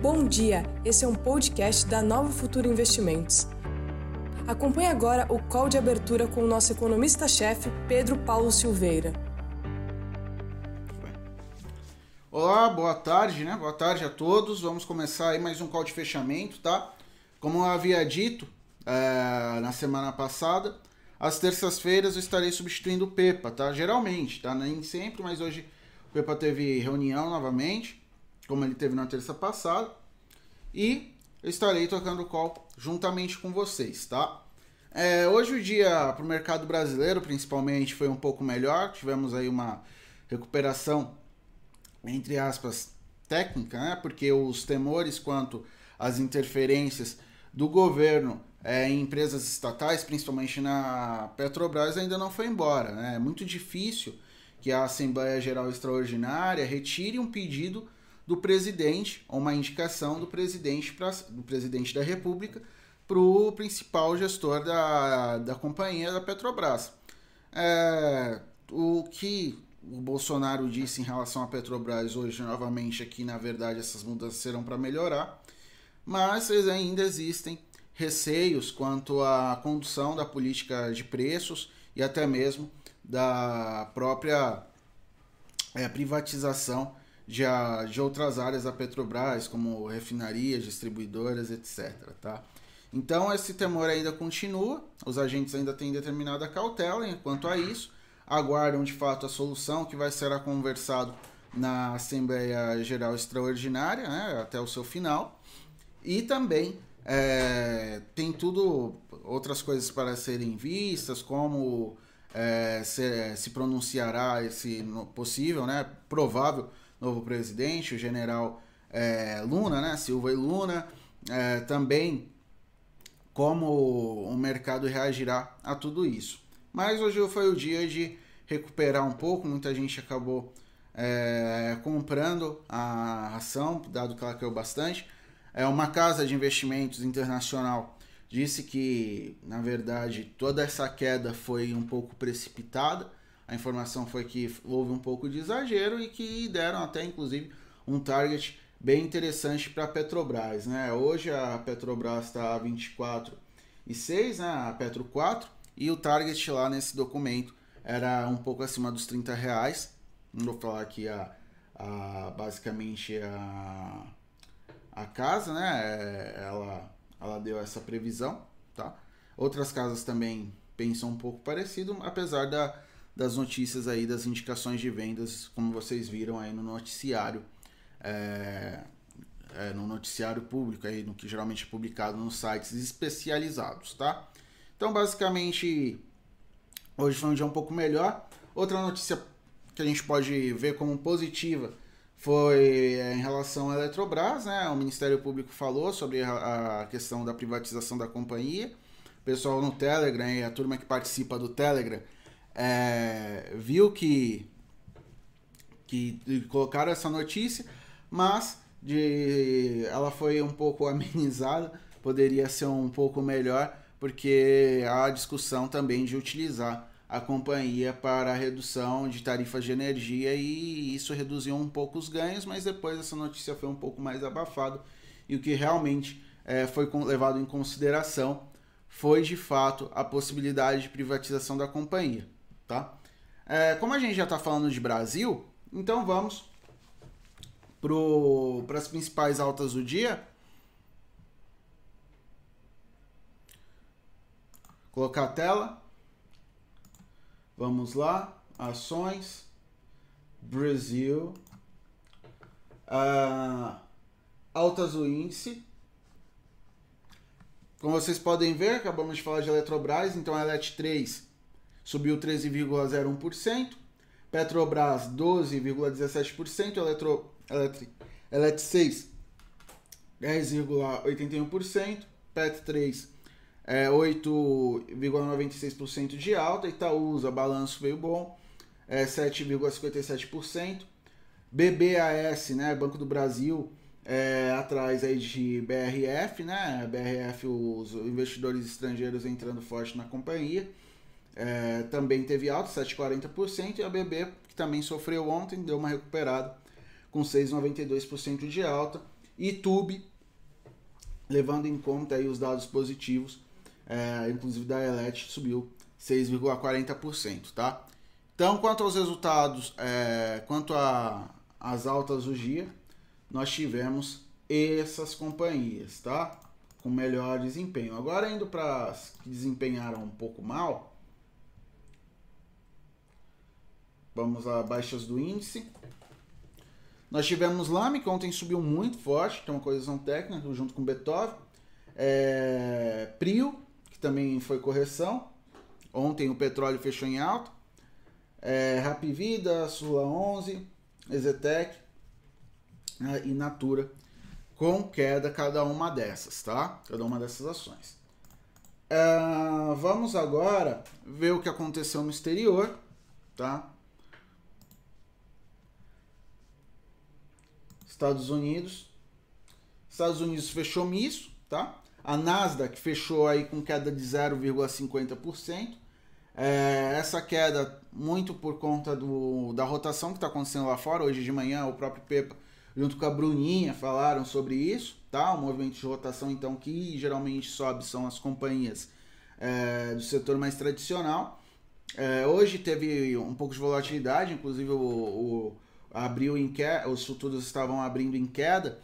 Bom dia, esse é um podcast da Nova Futuro Investimentos. Acompanhe agora o call de abertura com o nosso economista-chefe, Pedro Paulo Silveira. Olá, boa tarde, né? Boa tarde a todos. Vamos começar aí mais um call de fechamento, tá? Como eu havia dito é, na semana passada, às terças-feiras eu estarei substituindo o Pepa, tá? Geralmente, tá? Nem sempre, mas hoje o Pepa teve reunião novamente, como ele teve na terça passada. E eu estarei tocando o call juntamente com vocês, tá? É, hoje o dia para o mercado brasileiro, principalmente, foi um pouco melhor. Tivemos aí uma recuperação, entre aspas, técnica, né? Porque os temores quanto às interferências do governo é, em empresas estatais, principalmente na Petrobras, ainda não foi embora. Né? É muito difícil que a Assembleia Geral Extraordinária retire um pedido do presidente, ou uma indicação do presidente, pra, do presidente da República para o principal gestor da, da companhia da Petrobras. É, o que o Bolsonaro disse em relação à Petrobras hoje, novamente, aqui, na verdade, essas mudanças serão para melhorar, mas ainda existem receios quanto à condução da política de preços e até mesmo da própria é, privatização de, outras áreas da Petrobras, como refinarias, distribuidoras, etc. Tá? Então esse temor ainda continua, os agentes ainda têm determinada cautela quanto a isso, aguardam de fato a solução que vai ser conversado na Assembleia Geral Extraordinária, né, até o seu final, e também é, tem tudo outras coisas para serem vistas, como é, se, se, pronunciará esse possível, né, provável novo presidente, o general é, Luna, né, Silva e Luna, é, também como o mercado reagirá a tudo isso. Mas hoje foi o dia de recuperar um pouco, muita gente acabou é, comprando a ação, dado que ela caiu bastante. É uma casa de investimentos internacional disse que, na verdade, toda essa queda foi um pouco precipitada. A informação foi que houve um pouco de exagero e que deram até, inclusive, um target bem interessante para a Petrobras. Né? Hoje a Petrobras está a 24,6, né? a Petro 4, e o target lá nesse documento era um pouco acima dos 30 reais. Não vou falar aqui a, a basicamente a, a casa, né? É, ela ela deu essa previsão, tá? Outras casas também pensam um pouco parecido, apesar da, das notícias aí, das indicações de vendas, como vocês viram aí no noticiário, é, é, no noticiário público, aí, no que geralmente é publicado nos sites especializados, tá? Então, basicamente, hoje foi um dia um pouco melhor. Outra notícia que a gente pode ver como positiva foi é, em relação à Eletrobras, né? O Ministério Público falou sobre a, questão da privatização da companhia. O pessoal no Telegram a turma que participa do Telegram é, viu que, que colocaram essa notícia, mas de, ela foi um pouco amenizada, poderia ser um pouco melhor, porque há discussão também de utilizar a companhia para a redução de tarifas de energia e isso reduziu um pouco os ganhos, mas depois essa notícia foi um pouco mais abafada e o que realmente é, foi levado em consideração foi de fato a possibilidade de privatização da companhia, tá? É, como a gente já está falando de Brasil, então vamos para as principais altas do dia. Colocar a tela. Vamos lá, ações, Brasil, uh, altas do índice. Como vocês podem ver, acabamos de falar de Eletrobras, então a Elet 3 subiu 13,01%, Petrobras 12,17%, Eletro, Elet, Elet 6 10,81%, Pet 3 é, 8,96% de alta. Itaúsa, balanço veio bom, é, 7,57%. BBAS, né, Banco do Brasil, é, atrás aí de BRF, né? BRF, os investidores estrangeiros entrando forte na companhia. É, também teve alta, 7,40%, e a BB, que também sofreu ontem, deu uma recuperada com 6,92% de alta. e Tube, levando em conta aí os dados positivos, é, inclusive da Elet subiu 6,40%, tá? Então, quanto aos resultados, é, quanto às altas do dia, nós tivemos essas companhias, tá? Com melhor desempenho. Agora, indo para as que desempenharam um pouco mal, vamos a baixas do índice. Nós tivemos Lame, que ontem subiu muito forte, tem uma correção técnica, junto com Beethoven. É, Prio, que também foi correção. Ontem o petróleo fechou em alta. É, Rapvida, Sula 11, Ezetec né, e Natura com queda cada uma dessas, tá? Cada uma dessas ações. É, vamos agora ver o que aconteceu no exterior, tá? Estados Unidos. Estados Unidos fechou misto, tá? A Nasdaq fechou aí com queda de 0,50%. É, essa queda muito por conta do, da rotação que está acontecendo lá fora. Hoje de manhã o próprio Pepa junto com a Bruninha falaram sobre isso, tá? O movimento de rotação, então, que geralmente sobe são as companhias é, do setor mais tradicional. É, hoje teve um pouco de volatilidade, inclusive o, o abriu em queda, os futuros estavam abrindo em queda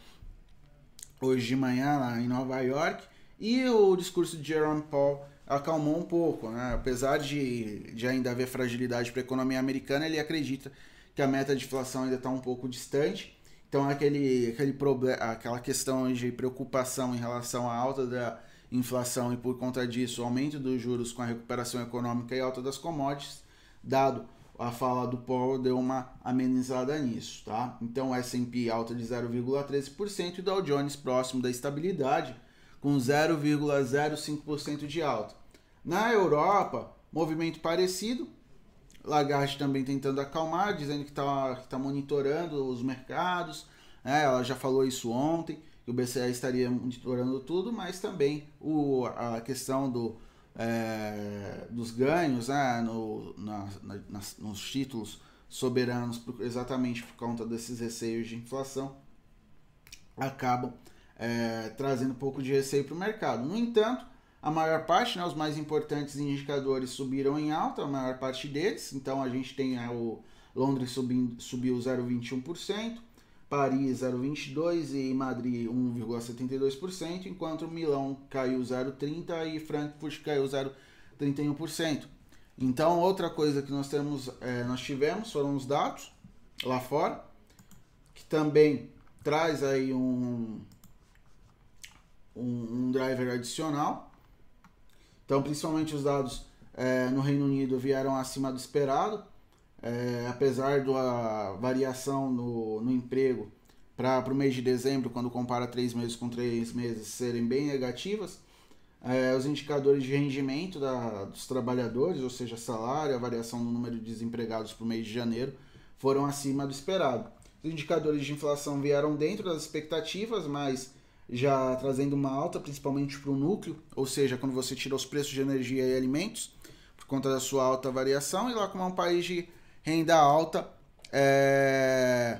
hoje de manhã lá em Nova York e o discurso de Jerome Powell acalmou um pouco, né? apesar de, de ainda haver fragilidade para a economia americana, ele acredita que a meta de inflação ainda está um pouco distante então aquele, aquele problema, aquela questão de preocupação em relação à alta da inflação e por conta disso aumento dos juros com a recuperação econômica e alta das commodities, dado a fala do Powell deu uma amenizada nisso, tá? Então S&P alta de 0,13% e Dow Jones próximo da estabilidade com 0,05% de alta. Na Europa, movimento parecido, Lagarde também tentando acalmar, dizendo que está tá monitorando os mercados. Né? Ela já falou isso ontem, que o BCE estaria monitorando tudo, mas também o, a questão do, é, dos ganhos né? no, na, na, nos títulos soberanos, exatamente por conta desses receios de inflação, acabam é, trazendo um pouco de receio para o mercado. No entanto, a maior parte, né, os mais importantes indicadores subiram em alta, a maior parte deles. Então a gente tem é, o Londres subindo, subiu 0,21%, Paris 0,22% e Madrid 1,72%, enquanto Milão caiu 0,30% e Frankfurt caiu 0,31%. Então outra coisa que nós temos, é, nós tivemos foram os dados lá fora, que também traz aí um, um, um driver adicional. Então, principalmente os dados é, no Reino Unido vieram acima do esperado, é, apesar da variação no, no emprego para o mês de dezembro, quando compara três meses com três meses, serem bem negativas. É, os indicadores de rendimento da, dos trabalhadores, ou seja, salário, a variação no número de desempregados para o mês de janeiro, foram acima do esperado. Os indicadores de inflação vieram dentro das expectativas, mas já trazendo uma alta, principalmente para o núcleo, ou seja, quando você tira os preços de energia e alimentos, por conta da sua alta variação, e lá como é um país de renda alta, é,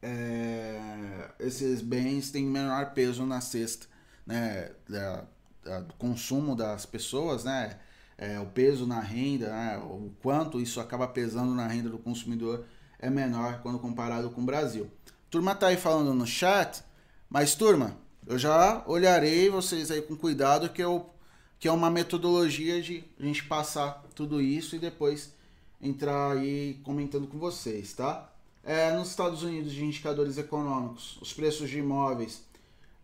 é, esses bens têm menor peso na cesta né, da, da, do consumo das pessoas, né, é, o peso na renda, né, o quanto isso acaba pesando na renda do consumidor é menor quando comparado com o Brasil. turma tá aí falando no chat mas, turma, eu já olharei vocês aí com cuidado, que, eu, que é uma metodologia de a gente passar tudo isso e depois entrar aí comentando com vocês, tá? É, nos Estados Unidos, de indicadores econômicos, os preços de imóveis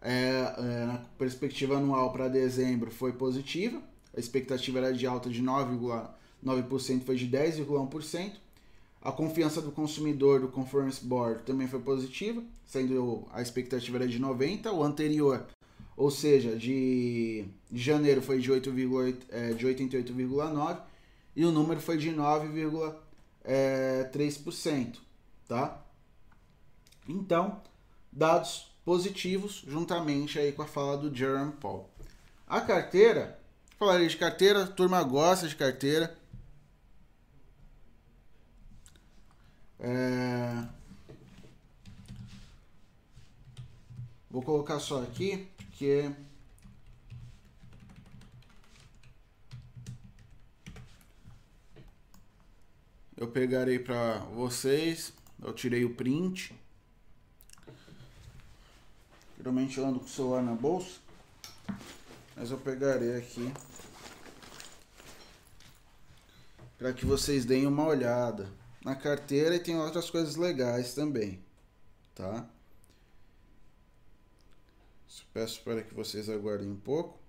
é, é, na perspectiva anual para dezembro foi positiva. A expectativa era de alta de 9,9%, foi de 10,1%. A confiança do consumidor do Conference Board também foi positiva, sendo a expectativa era de 90, o anterior, ou seja, de, janeiro foi de, 8, é, de 88,9 e o número foi de 9,3%, é, tá? Então, dados positivos juntamente aí com a fala do Jerome Paul. A carteira, falarei de carteira, a turma gosta de carteira, É... Vou colocar só aqui, porque eu pegarei para vocês. Eu tirei o print. Geralmente eu ando com o celular na bolsa. Mas eu pegarei aqui. Para que vocês deem uma olhada na carteira e tem outras coisas legais também, tá? Peço para que vocês aguardem um pouco.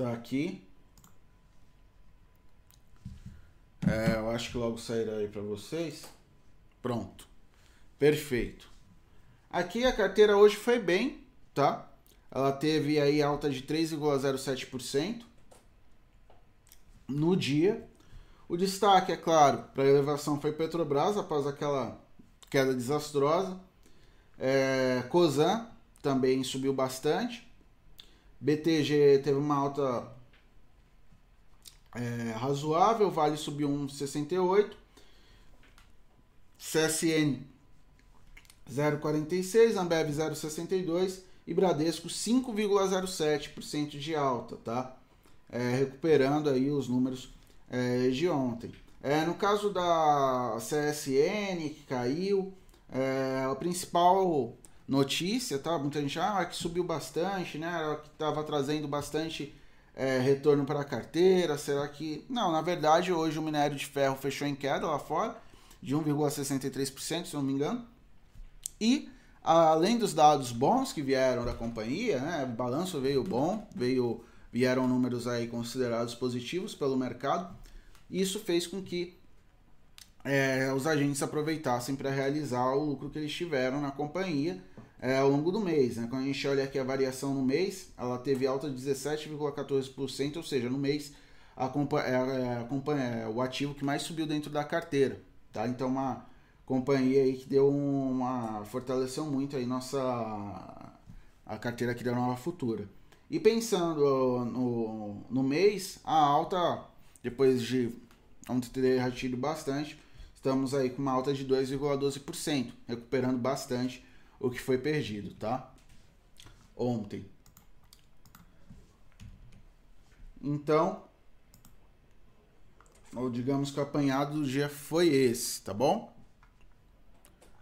Está aqui. É, eu acho que logo sairá aí para vocês. Pronto. Perfeito. Aqui a carteira hoje foi bem, tá? Ela teve aí alta de 3,07% no dia. O destaque, é claro, para a elevação foi Petrobras após aquela queda desastrosa. É, Cosan também subiu bastante. BTG teve uma alta é, razoável, Vale subiu 1,68. CSN 0,46, Ambev 0,62 e Bradesco 5,07% de alta, tá? É, recuperando aí os números é, de ontem. É, no caso da CSN, que caiu, é, a principal notícia, tá? Muita gente, ah, que subiu bastante, né? Que estava trazendo bastante é, retorno para a carteira. Será que. Não, na verdade, hoje o minério de ferro fechou em queda lá fora, de 1,63%, se não me engano. E além dos dados bons que vieram da companhia, né? O balanço veio bom, veio, vieram números aí considerados positivos pelo mercado. Isso fez com que é, os agentes aproveitassem para realizar o lucro que eles tiveram na companhia é, ao longo do mês. Né? Quando a gente olha aqui a variação no mês, ela teve alta de 17,14%, ou seja, no mês a, é, é, é, o ativo que mais subiu dentro da carteira. Tá? Então, uma companhia aí que deu uma. fortaleceu muito aí nossa. a carteira aqui da Nova Futura. E pensando no, no mês, a alta, depois de ontem ter ratido bastante, estamos aí com uma alta de 2,12%, recuperando bastante o que foi perdido, tá? Ontem. Então, ou digamos que o apanhado do dia foi esse, tá bom?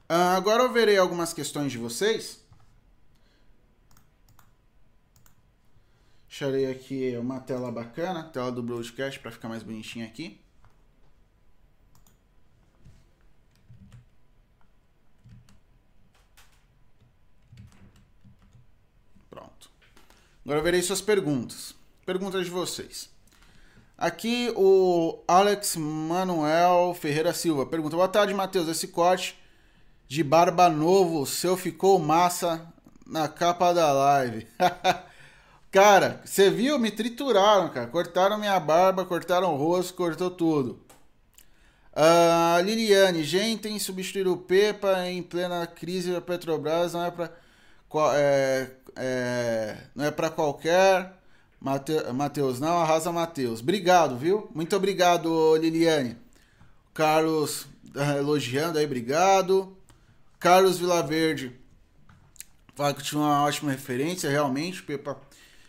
Uh, agora eu verei algumas questões de vocês. Deixarei aqui uma tela bacana, tela do broadcast para ficar mais bonitinha aqui. Agora verei suas perguntas. Perguntas de vocês. Aqui o Alex Manuel Ferreira Silva pergunta: Boa tarde, Matheus. Esse corte de barba novo seu ficou massa na capa da live. cara, você viu? Me trituraram, cara. Cortaram minha barba, cortaram o rosto, cortou tudo. Uh, Liliane, gente, em substituir o Pepa em plena crise da Petrobras não é para é, é, não é para qualquer. Matheus, não, arrasa Matheus. Obrigado, viu? Muito obrigado, Liliane. Carlos eh, elogiando aí, obrigado. Carlos Vilaverde fala que tinha uma ótima referência, realmente. Pepa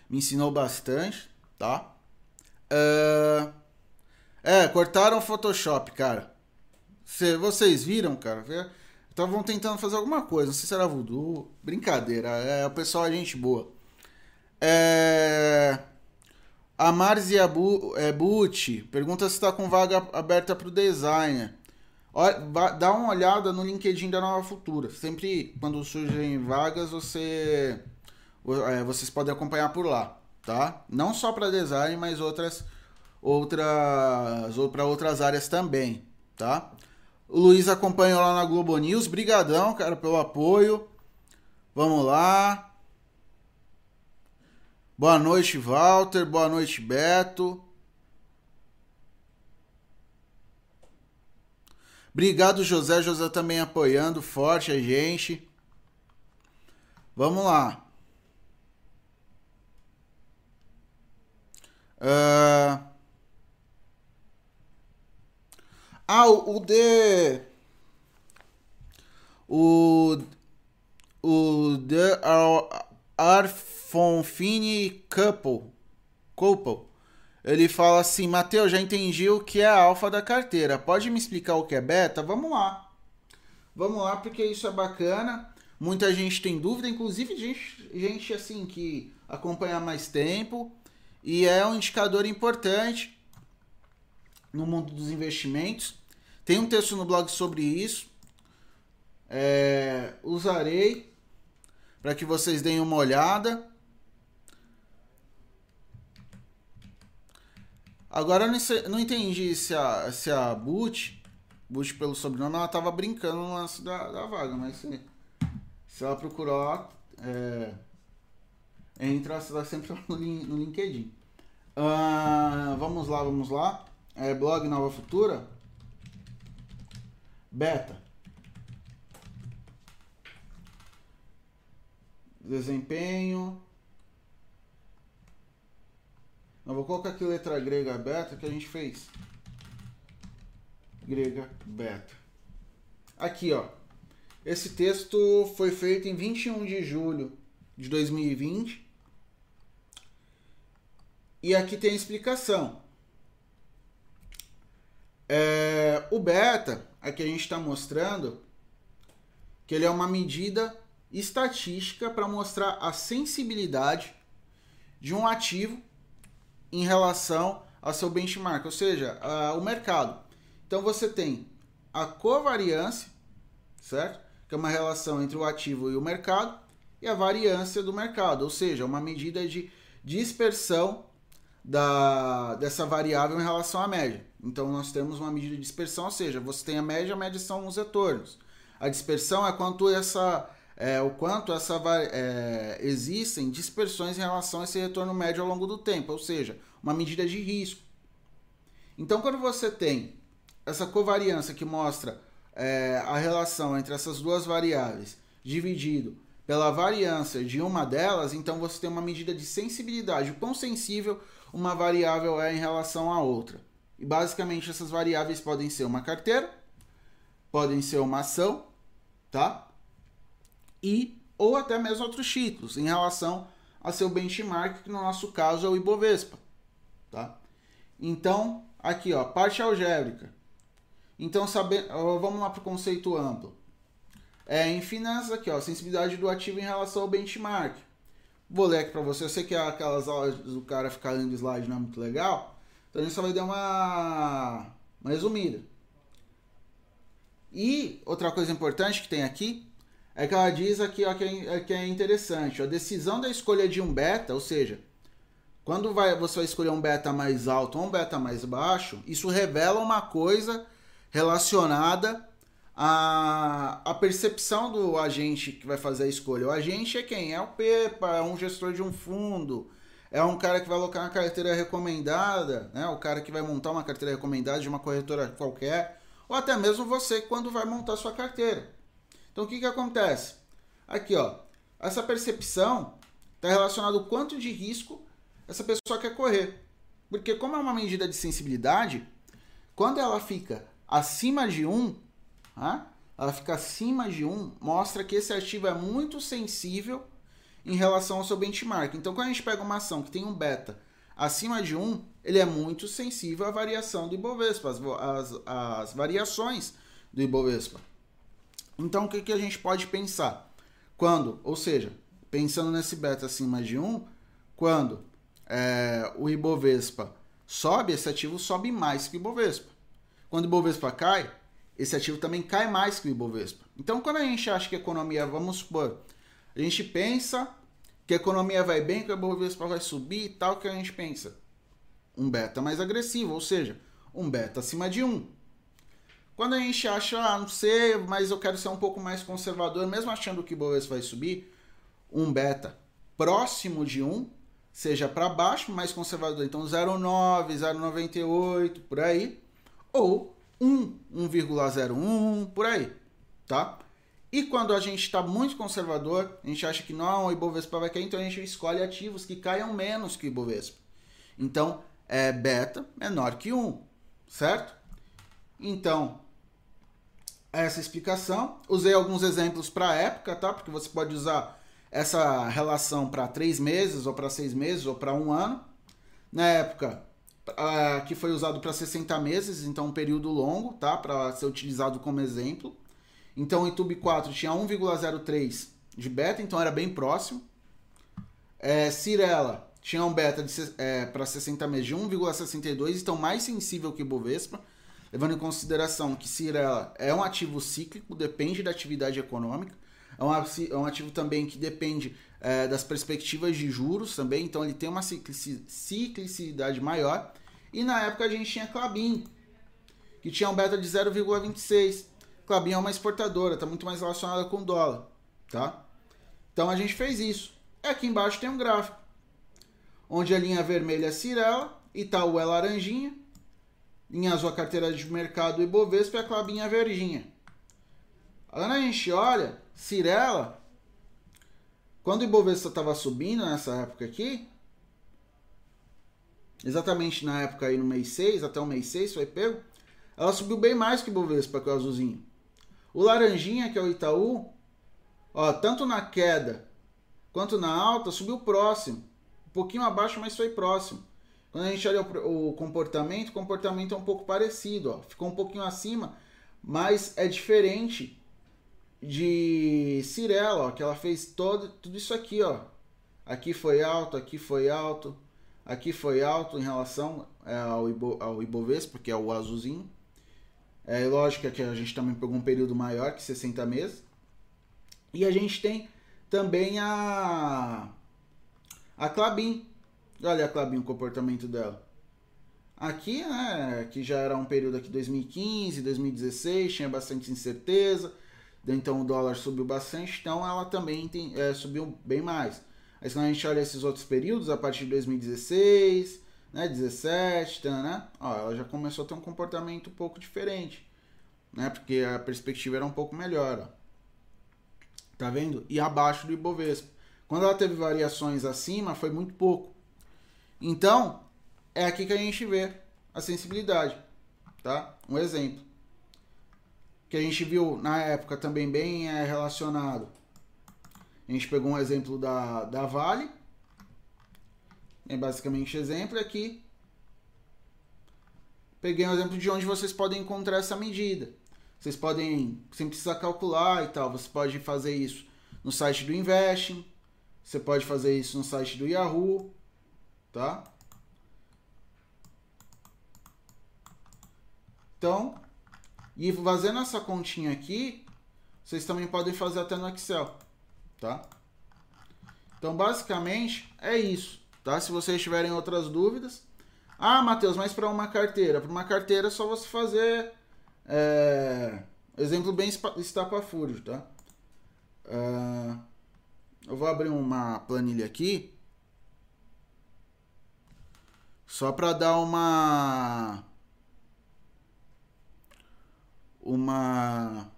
me ensinou bastante, tá? Uh, é, cortaram o Photoshop, cara. Cê, vocês viram, cara? Estavam tentando fazer alguma coisa, não sei se era voodoo. Brincadeira, é o pessoal é gente boa. É... A Marzia é, Bucci pergunta se está com vaga aberta para o designer. Dá uma olhada no LinkedIn da Nova Futura. Sempre quando surgem vagas, você, é, vocês podem acompanhar por lá, tá? Não só para design, mas outras outras ou para outras áreas também, tá? O Luiz acompanhou lá na Globo News. Brigadão, cara, pelo apoio. Vamos lá. Boa noite, Walter. Boa noite, Beto. Obrigado, José. José também apoiando forte a gente. Vamos lá. Uh... Ah, o, o de. O. O The Arfonfini Couple. Couple. Ele fala assim: Mateus, já entendi o que é a alfa da carteira. Pode me explicar o que é beta? Vamos lá. Vamos lá, porque isso é bacana. Muita gente tem dúvida, inclusive gente, gente assim que acompanha mais tempo. E é um indicador importante no mundo dos investimentos. Tem um texto no blog sobre isso. É, usarei para que vocês deem uma olhada. Agora eu não, entendi se a, se a Butch, Butch pelo sobrenome, ela tava brincando no lance da, da vaga, mas se, se ela procurar é, entra sempre no, no LinkedIn. Uh, vamos lá, vamos lá. É, blog Nova Futura. Beta. Desempenho. Não, vou colocar aqui letra grega beta que a gente fez. Grega beta. Aqui, ó. Esse texto foi feito em 21 de julho de 2020. E aqui tem a explicação. É, o beta, aqui a gente está mostrando que ele é uma medida estatística para mostrar a sensibilidade de um ativo em relação ao seu benchmark, ou seja, a, o mercado. Então você tem a covariância, certo? Que é uma relação entre o ativo e o mercado, e a variância do mercado, ou seja, uma medida de dispersão da, dessa variável em relação à média. Então nós temos uma medida de dispersão, ou seja, você tem a média, a média são os retornos. A dispersão é quanto essa é, o quanto essa, é, existem dispersões em relação a esse retorno médio ao longo do tempo, ou seja, uma medida de risco. Então, quando você tem essa covariância que mostra é, a relação entre essas duas variáveis dividido pela variância de uma delas, então você tem uma medida de sensibilidade, o quão sensível uma variável é em relação à outra. E basicamente essas variáveis podem ser uma carteira, podem ser uma ação, tá? e ou até mesmo outros títulos em relação a seu benchmark, que no nosso caso é o Ibovespa, tá? Então, aqui ó, parte algébrica. Então, sabe, vamos lá para o conceito amplo. É, em finanças aqui, ó, sensibilidade do ativo em relação ao benchmark. Vou ler aqui para você. Eu sei que aquelas aulas do cara ficar lendo slide não é muito legal, então a gente só vai dar uma, uma resumida. E outra coisa importante que tem aqui é que ela diz aqui ó, que, é, é, que é interessante. A decisão da escolha de um beta, ou seja, quando vai, você vai escolher um beta mais alto ou um beta mais baixo, isso revela uma coisa relacionada à, à percepção do agente que vai fazer a escolha. O agente é quem? É o PEPA, é um gestor de um fundo, é um cara que vai alocar uma carteira recomendada, né? o cara que vai montar uma carteira recomendada de uma corretora qualquer, ou até mesmo você quando vai montar sua carteira. Então o que, que acontece? Aqui, ó, essa percepção está relacionada ao quanto de risco essa pessoa quer correr. Porque como é uma medida de sensibilidade, quando ela fica acima de 1, né, ela fica acima de 1, mostra que esse ativo é muito sensível em relação ao seu benchmark. Então, quando a gente pega uma ação que tem um beta acima de 1, ele é muito sensível à variação do Ibovespa, as variações do Ibovespa. Então, o que, que a gente pode pensar? Quando, ou seja, pensando nesse beta acima de 1, quando é, o Ibovespa sobe, esse ativo sobe mais que o Ibovespa. Quando o Ibovespa cai, esse ativo também cai mais que o Ibovespa. Então, quando a gente acha que a economia, vamos supor, a gente pensa que a economia vai bem, que o Ibovespa vai subir e tal, que a gente pensa? Um beta mais agressivo, ou seja, um beta acima de 1. Quando a gente acha, ah, não sei, mas eu quero ser um pouco mais conservador, mesmo achando que o Bovespa vai subir, um beta próximo de 1, seja para baixo, mais conservador, então 0,9, 0,98, por aí, ou 1, 1,01, por aí, tá? E quando a gente está muito conservador, a gente acha que não, o Ibovespa vai cair, então a gente escolhe ativos que caiam menos que o Ibovespa. Então, é beta menor que 1, certo? Então, essa explicação. Usei alguns exemplos para época, tá? Porque você pode usar essa relação para três meses, ou para seis meses, ou para um ano. Na época, uh, que foi usado para 60 meses, então um período longo, tá? Para ser utilizado como exemplo. Então o YouTube 4 tinha 1,03 de beta, então era bem próximo. É, Cirela tinha um beta é, para 60 meses de 1,62, então mais sensível que Bovespa, levando em consideração que Cirela é um ativo cíclico, depende da atividade econômica, é um, é um ativo também que depende é, das perspectivas de juros também, então ele tem uma ciclicidade maior. E na época a gente tinha Clabin, que tinha um beta de 0,26. Clabin é uma exportadora, está muito mais relacionada com o dólar, tá? Então a gente fez isso. Aqui embaixo tem um gráfico, onde a linha vermelha é Cirela, Itaú é laranjinha, linha azul a carteira de mercado Ibovespa e a Clabin é verdinha. Quando a gente olha, Cirela, quando o Ibovespa estava subindo nessa época aqui, exatamente na época aí no mês 6, até o mês 6 foi pego, ela subiu bem mais que o Bovespa, que é o azulzinho. O laranjinha, que é o Itaú, ó, tanto na queda quanto na alta, subiu próximo. Um pouquinho abaixo, mas foi próximo. Quando a gente olha o, comportamento, o comportamento é um pouco parecido, ó. Ficou um pouquinho acima, mas é diferente de Cirela, ó, que ela fez todo, tudo isso aqui, ó. Aqui foi alto, aqui foi alto, Aqui foi alto em relação é, ao, Ibo, ao Ibovespa, que é o azulzinho. É lógico que a gente também pegou um período maior que 60 meses. E a gente tem também a a Clabin. Olha a Clabin, o comportamento dela. Aqui, né, que já era um período aqui 2015, 2016, tinha bastante incerteza. Então o dólar subiu bastante, então ela também tem, é, subiu bem mais. Aí quando a gente olha esses outros períodos, a partir de 2016, né, 17, tá, né, ó, ela já começou a ter um comportamento um pouco diferente, né, porque a perspectiva era um pouco melhor, ó. Tá vendo? E abaixo do Ibovespa. Quando ela teve variações acima, foi muito pouco. Então, é aqui que a gente vê a sensibilidade, tá? Um exemplo que a gente viu na época também bem é, relacionado a gente pegou um exemplo da, da Vale. É basicamente exemplo aqui. Peguei um exemplo de onde vocês podem encontrar essa medida. Vocês podem, sem precisar calcular e tal, você pode fazer isso no site do Investing. Você pode fazer isso no site do Yahoo, tá? Então, e fazendo essa continha aqui, vocês também podem fazer até no Excel tá? Então, basicamente, é isso, tá? Se vocês tiverem outras dúvidas... Ah, Matheus, mas para uma carteira? Para uma carteira é só você fazer... É, exemplo bem estapafúrdio, tá? Uh, eu vou abrir uma planilha aqui. Só para dar uma... Uma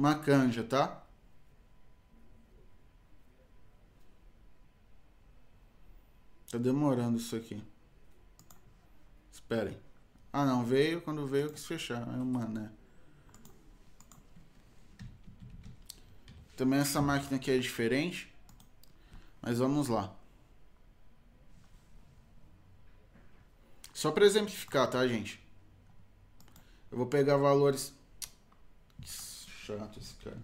uma canja, tá? Tá demorando isso aqui. Esperem. Ah, não. Veio. Quando veio, quis fechar. É uma, né? Também essa máquina aqui é diferente. Mas vamos lá. Só para exemplificar, tá, gente? Eu vou pegar valores chato esse cara.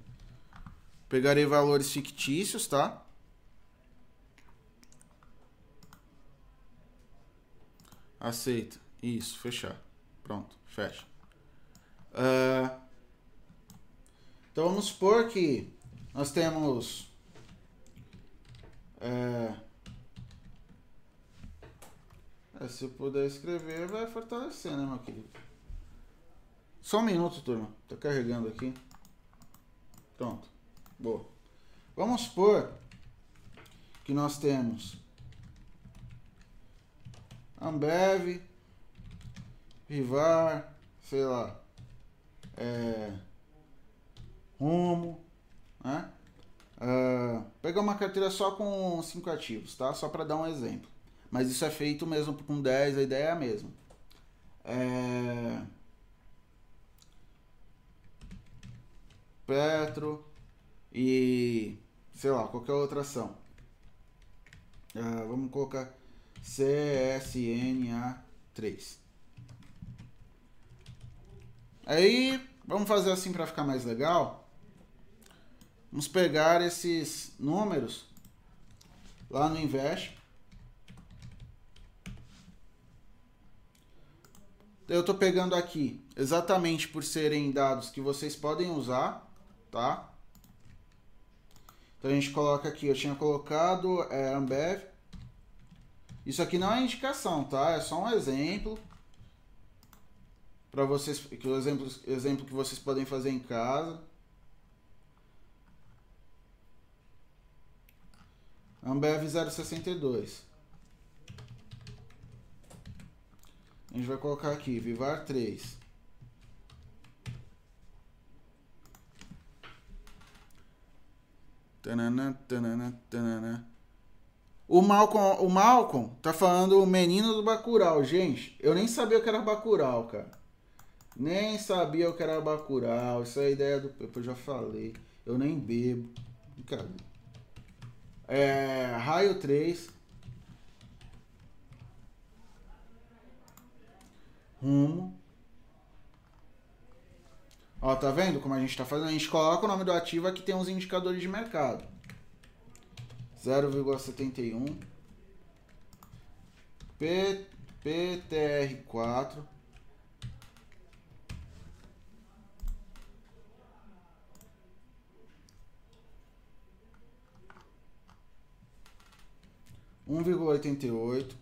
Pegarei valores fictícios, tá? Aceita. Isso, fechar. Pronto, fecha. Uh, então vamos supor que nós temos. Uh, é, se eu puder escrever, vai fortalecer, né, meu querido? Só um minuto, turma. Tô carregando aqui. Pronto. Boa. Vamos supor que nós temos Ambev, Vivar, sei lá, é, Rumo, né? Uh, pegar uma carteira só com 5 ativos, tá? Só para dar um exemplo. Mas isso é feito mesmo com 10, a ideia é a mesma. É... Petro e sei lá, qualquer outra ação. Uh, vamos colocar CSNA3. Aí, vamos fazer assim para ficar mais legal. Vamos pegar esses números lá no Invest. Eu estou pegando aqui exatamente por serem dados que vocês podem usar, tá? Então a gente coloca aqui, eu tinha colocado é, Ambev. Isso aqui não é indicação, tá? É só um exemplo para vocês, que o exemplo, exemplo que vocês podem fazer em casa. Ambev 062. A gente vai colocar aqui, Vivar 3. Tanana, tanana, tanana. O Malcolm, o Malcolm tá falando o menino do Bacurau. Gente, eu nem sabia o que era Bacurau, cara. Nem sabia o que era Bacurau. Isso é ideia do... Eu já falei. Eu nem bebo. Brincadeira. É, raio 3. Rumo. Ó, tá vendo como a gente tá fazendo? A gente coloca o nome do ativo aqui tem uns indicadores de mercado. 0,71 P, PTR4 um vírgula oitenta e oito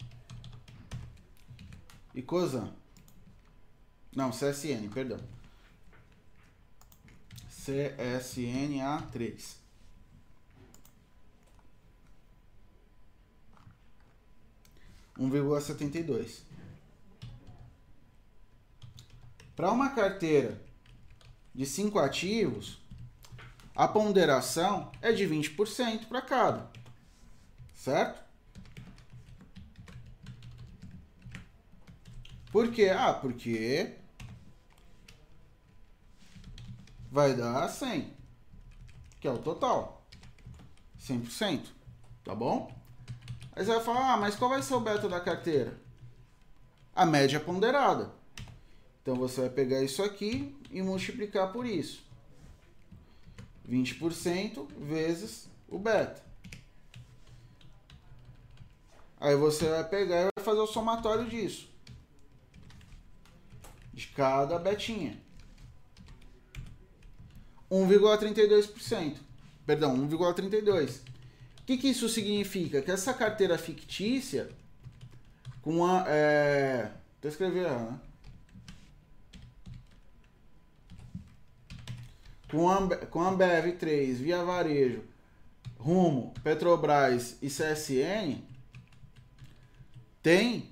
e Cosan não CSN perdão CSNA três. um vírgula setenta e dois. Para uma carteira de cinco ativos a ponderação é de 20% para cada certo? Por quê? Ah, porque vai dar 100, que é o total. 100%, tá bom? Aí você vai falar, ah, mas qual vai ser o beta da carteira? A média ponderada. Então você vai pegar isso aqui e multiplicar por isso. 20% vezes o beta. Aí você vai pegar e vai fazer o somatório disso de cada betinha. 1,32%. Perdão, 1,32%. O que, que isso significa? Que essa carteira fictícia, com a. É... Vou escrever ela, né? Com a, com Ambev 3, Via Varejo, Rumo, Petrobras e CSN, tem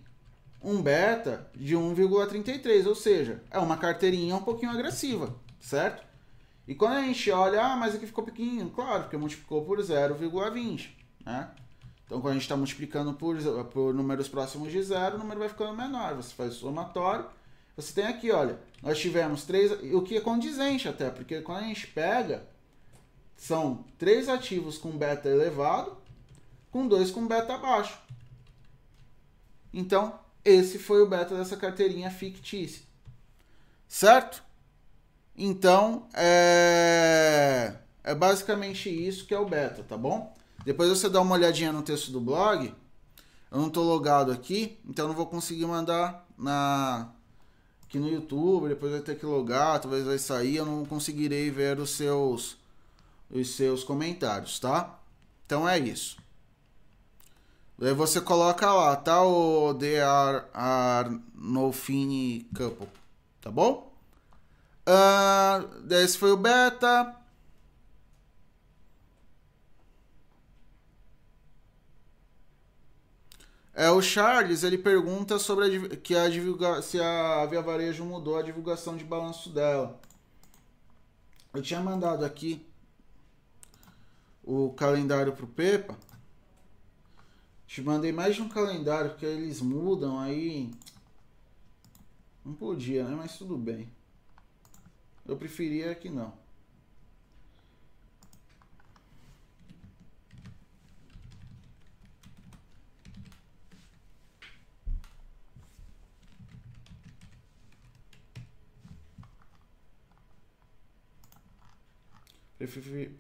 um beta de 1,33, ou seja, é uma carteirinha um pouquinho agressiva, certo? E quando a gente olha, ah, mas aqui ficou pequenininho, claro, porque multiplicou por 0,20, né? Então, quando a gente está multiplicando por, por números próximos de zero, o número vai ficando menor. Você faz o somatório. Você tem aqui, olha, nós tivemos três, o que é condizente até, porque quando a gente pega, são três ativos com beta elevado, com dois com beta baixo. Então, esse foi o beta dessa carteirinha fictícia. Certo? Então, é... é basicamente isso que é o beta, tá bom? Depois você dá uma olhadinha no texto do blog. Eu não estou logado aqui, então não vou conseguir mandar na aqui no YouTube, depois vai ter que logar, talvez vai sair, eu não conseguirei ver os seus os seus comentários, tá? Então é isso. Daí você coloca lá, tá? O The Are, are No Fini Couple. Tá bom? Uh, esse foi o beta. É, o Charles ele pergunta sobre a, que a divulga, se a Via Varejo mudou a divulgação de balanço dela. Eu tinha mandado aqui o calendário pro Pepa. Te mandei mais de um calendário, porque eles mudam aí. Não podia, né? Mas tudo bem. Eu preferia que não.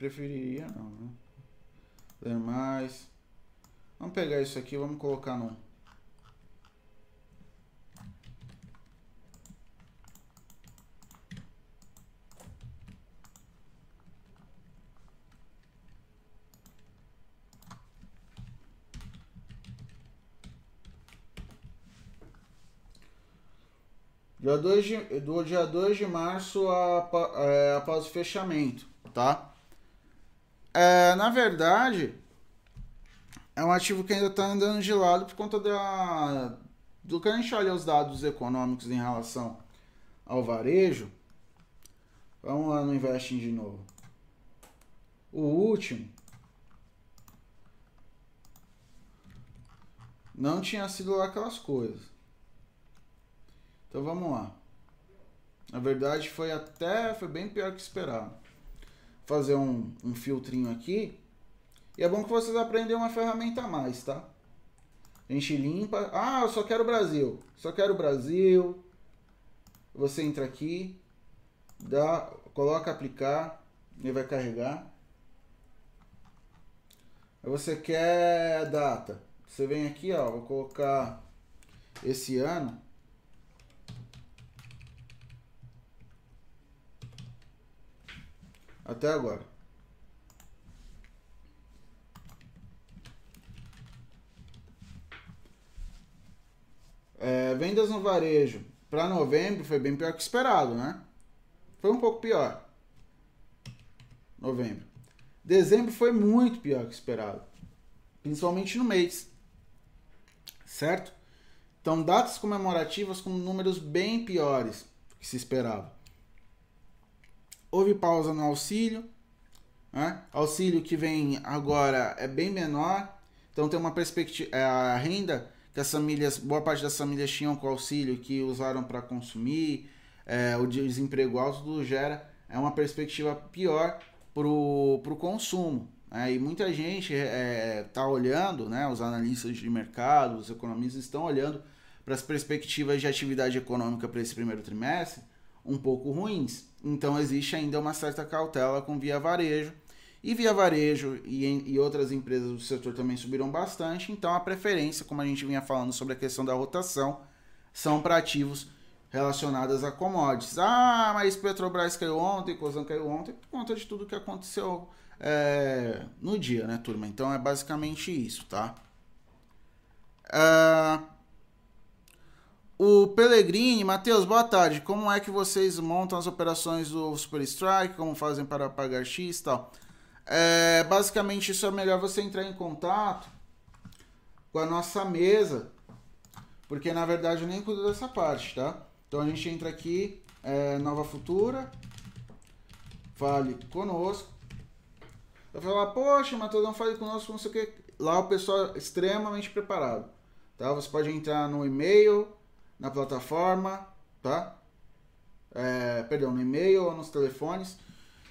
preferiria não, né? Ler mais. Vamos pegar isso aqui, vamos colocar no Dia 2 de, do dia 2 de março a, é, após o fechamento tá? É, na verdade, é um ativo que ainda está andando de lado por conta da, do que a gente olha os dados econômicos em relação ao varejo. Vamos lá no Investing de novo. O último não tinha sido lá aquelas coisas. Então vamos lá. Na verdade foi até foi bem pior que esperado fazer um, um filtrinho aqui. E é bom que vocês aprendam uma ferramenta a mais, tá? A gente limpa. Ah, eu só quero Brasil. Só quero Brasil. Você entra aqui, dá, coloca aplicar, ele vai carregar. Aí você quer data. Você vem aqui, ó, vou colocar esse ano. Até agora. É, vendas no varejo para novembro foi bem pior que esperado, né? Foi um pouco pior. Novembro. Dezembro foi muito pior que esperado. Principalmente no mês. Certo? Então, datas comemorativas com números bem piores que se esperava houve pausa no auxílio, né? auxílio que vem agora é bem menor, então tem uma perspectiva, é, a renda que as famílias, boa parte das famílias tinham com auxílio que usaram para consumir, é, o desemprego alto tudo gera é uma perspectiva pior para o consumo. Né? E muita gente está é, tá olhando, né? os analistas de mercado, os economistas estão olhando para as perspectivas de atividade econômica para esse primeiro trimestre um pouco ruins. Então existe ainda uma certa cautela com Via Varejo. E Via Varejo e, e outras empresas do setor também subiram bastante. Então a preferência, como a gente vinha falando sobre a questão da rotação, são para ativos relacionados a commodities. Ah, mas Petrobras caiu ontem, Cosan caiu ontem, por conta de tudo que aconteceu é, no dia, né, turma? Então é basicamente isso, tá? Uh, o Pellegrini, Matheus, boa tarde. Como é que vocês montam as operações do Super Strike? Como fazem para pagar X e tal? É, basicamente, isso é melhor você entrar em contato com a nossa mesa, porque na verdade eu nem cuido dessa parte, tá? Então a gente entra aqui, é, Nova Futura, fale conosco. Vai falar, poxa, Matheus, não fale conosco, não sei o que. Lá o pessoal é extremamente preparado, tá? Você pode entrar no e-mail na plataforma, tá? É, perdão, no e-mail ou nos telefones.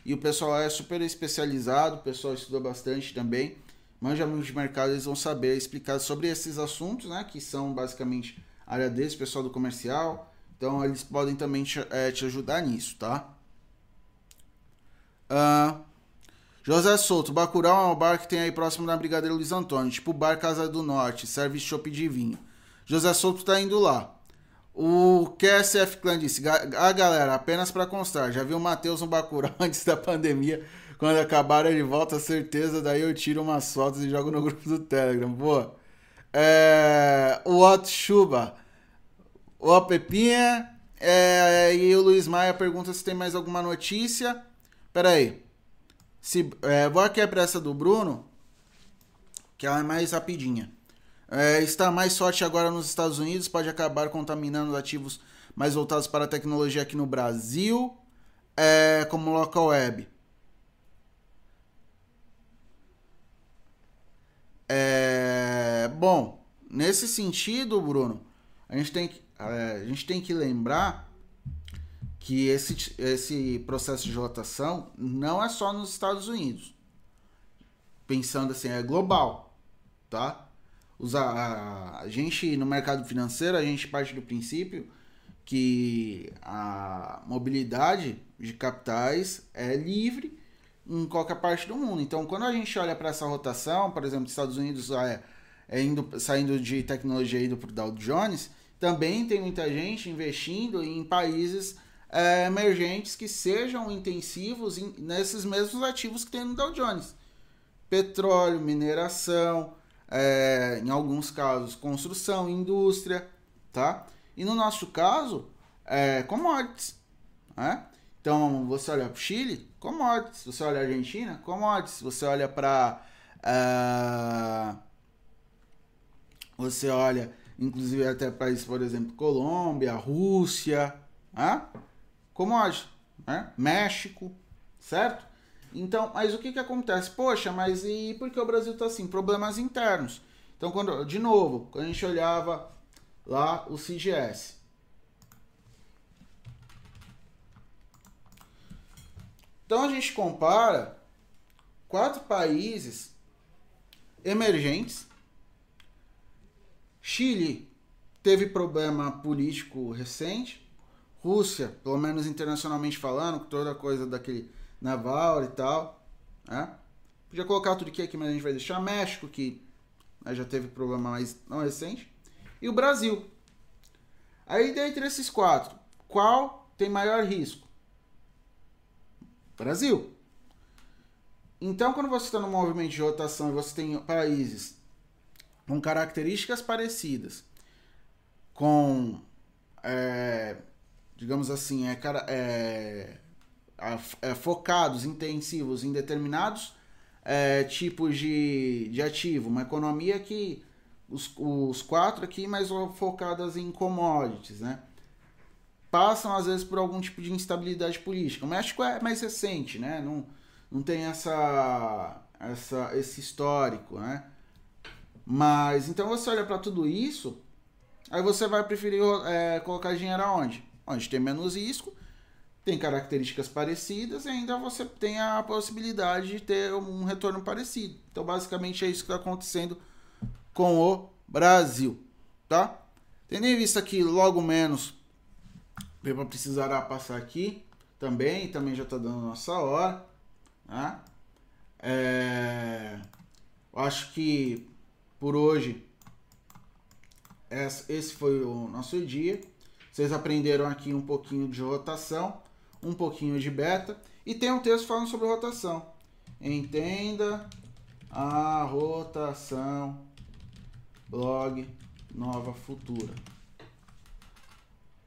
E o pessoal é super especializado, o pessoal estuda bastante também. Manja muito de mercado, eles vão saber explicar sobre esses assuntos, né? Que são basicamente a área deles, pessoal do comercial. Então eles podem também te, é, te ajudar nisso, tá? Uh, José Souto, Bacurau é um bar que tem aí próximo da Brigadeiro Luiz Antônio, tipo Bar Casa do Norte, serve chopp de vinho. José Souto tá indo lá. O QSF Clan disse: Ah, galera, apenas para constar, já vi o Matheus no Bacurau antes da pandemia. Quando acabar ele volta, certeza. Daí eu tiro umas fotos e jogo no grupo do Telegram. Boa. É, o Otto Chuba. O Pepinha. É, e o Luiz Maia pergunta se tem mais alguma notícia. Pera aí. Se, é, vou aqui a pressa do Bruno, que ela é mais rapidinha. É, está mais forte agora nos Estados Unidos, pode acabar contaminando ativos mais voltados para a tecnologia aqui no Brasil, é, como local web. É, bom, nesse sentido, Bruno, a gente tem que, é, a gente tem que lembrar que esse, esse processo de rotação não é só nos Estados Unidos. Pensando assim, é global, tá? Os, a, a gente, no mercado financeiro, a gente parte do princípio que a mobilidade de capitais é livre em qualquer parte do mundo. Então, quando a gente olha para essa rotação, por exemplo, Estados Unidos é, é indo, saindo de tecnologia indo para o Dow Jones, também tem muita gente investindo em países é, emergentes que sejam intensivos em, nesses mesmos ativos que tem no Dow Jones. Petróleo, mineração, é, em alguns casos construção, indústria, tá? E no nosso caso, é, commodities, né? Então, você olha para o Chile, commodities. Você olha a Argentina, commodities. Você olha para... Uh, você olha, inclusive, até países, por exemplo, Colômbia, Rússia, né? commodities, né? México, certo? Então, mas o que que acontece? Poxa, mas e por que o Brasil está assim? Problemas internos. Então, quando, de novo, quando a gente olhava lá o CGS. Então a gente compara quatro países emergentes. Chile teve problema político recente. Rússia, pelo menos internacionalmente falando, toda a coisa daquele naval e tal. Né? Podia colocar a Turquia aqui, mas a gente vai deixar México, que né, já teve problema mais não recente. E o Brasil. Aí, dentre esses quatro, qual tem maior risco? Brasil. Então, quando você está no movimento de rotação e você tem países com características parecidas, com é, digamos assim, é, é, focados, intensivos em determinados é, tipos de, de ativo. Uma economia que os, os quatro aqui mais focadas em commodities, né? Passam às vezes por algum tipo de instabilidade política. O México é mais recente, né? Não, não tem essa, essa, esse histórico, né? Mas então você olha para tudo isso, aí você vai preferir é, colocar dinheiro aonde? onde tem menos risco, tem características parecidas e ainda você tem a possibilidade de ter um retorno parecido. Então, basicamente, é isso que está acontecendo com o Brasil, tá? Tendo em vista que logo menos Pepa precisará passar aqui também, também já está dando nossa hora, né? É, acho que por hoje esse foi o nosso dia. Vocês aprenderam aqui um pouquinho de rotação, um pouquinho de beta e tem um texto falando sobre rotação. Entenda a rotação blog Nova Futura.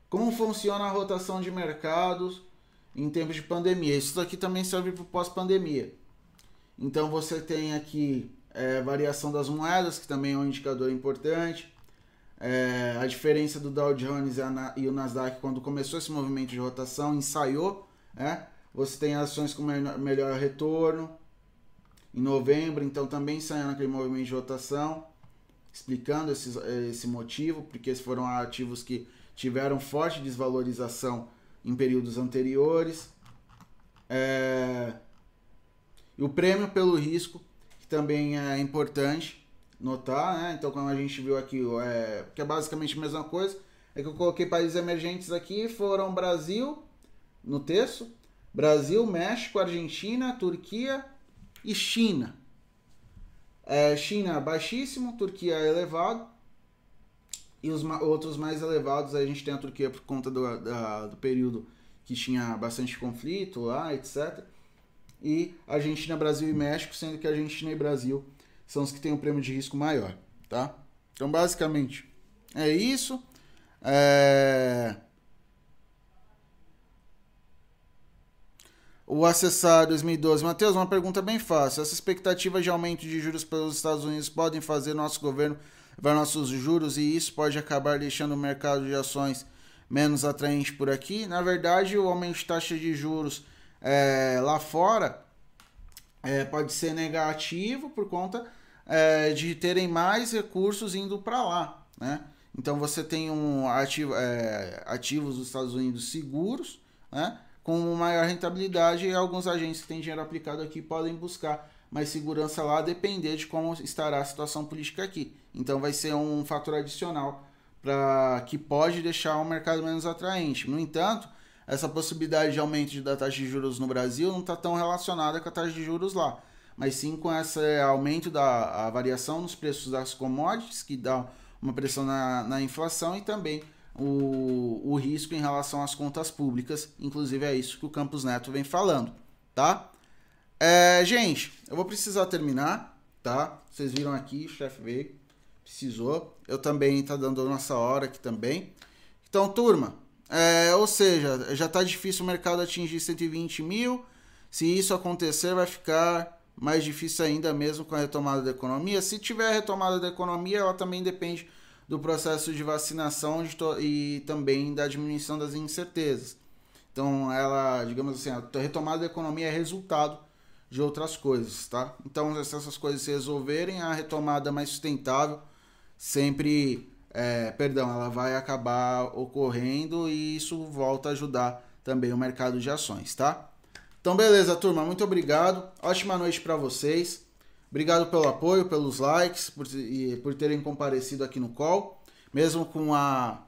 Como funciona a rotação de mercados em tempos de pandemia? Isso aqui também serve para pós-pandemia. Então você tem aqui é, variação das moedas, que também é um indicador importante. É, a diferença do Dow Jones e o Nasdaq quando começou esse movimento de rotação, ensaiou, né? Você tem ações com melhor retorno em novembro, então também saiu naquele movimento de rotação, explicando esse, esse motivo, porque esses foram ativos que tiveram forte desvalorização em períodos anteriores. É, e o prêmio pelo risco, que também é importante, notar, né? Então, como a gente viu aqui, é, que é basicamente a mesma coisa, é que eu coloquei países emergentes aqui, foram Brasil, no texto, Brasil, México, Argentina, Turquia e China. É, China baixíssimo, Turquia elevado, e os outros mais elevados, a gente tem a Turquia por conta do, da, do período que tinha bastante conflito lá, etc. E Argentina, Brasil e México, sendo que Argentina e Brasil são os que têm um prêmio de risco maior, tá? Então, basicamente, é isso. É... O acessar 2012. Matheus, uma pergunta bem fácil. Essa expectativa de aumento de juros pelos Estados Unidos podem fazer nosso governo elevar nossos juros e isso pode acabar deixando o mercado de ações menos atraente por aqui. Na verdade, o aumento de taxa de juros é, lá fora é, pode ser negativo por conta é, de terem mais recursos indo para lá, né? Então você tem um ativo, é, ativos dos Estados Unidos seguros, né? Com maior rentabilidade e alguns agentes que têm dinheiro aplicado aqui podem buscar mais segurança lá, depender de como estará a situação política aqui. Então vai ser um fator adicional para que pode deixar o mercado menos atraente. No entanto, essa possibilidade de aumento da taxa de juros no Brasil não está tão relacionada com a taxa de juros lá, mas sim com esse aumento da variação nos preços das commodities, que dá uma pressão na, na inflação e também o, o risco em relação às contas públicas. Inclusive é isso que o Campos Neto vem falando, tá? É, gente, eu vou precisar terminar, tá? Vocês viram aqui, o chefe veio, precisou. Eu também tá dando a nossa hora aqui também. Então, turma, é, ou seja, já está difícil o mercado atingir 120 mil. Se isso acontecer, vai ficar mais difícil ainda mesmo com a retomada da economia. Se tiver retomada da economia, ela também depende do processo de vacinação e também da diminuição das incertezas. Então, ela, digamos assim, a retomada da economia é resultado de outras coisas, tá? Então, se essas coisas se resolverem, a retomada mais sustentável sempre é, perdão, ela vai acabar ocorrendo e isso volta a ajudar também o mercado de ações, tá? Então, beleza, turma, muito obrigado. Ótima noite para vocês. Obrigado pelo apoio, pelos likes, por, e por terem comparecido aqui no call, mesmo com a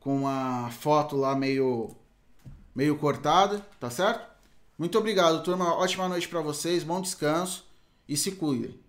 com a foto lá meio meio cortada, tá certo? Muito obrigado, turma. Ótima noite para vocês, bom descanso e se cuidem.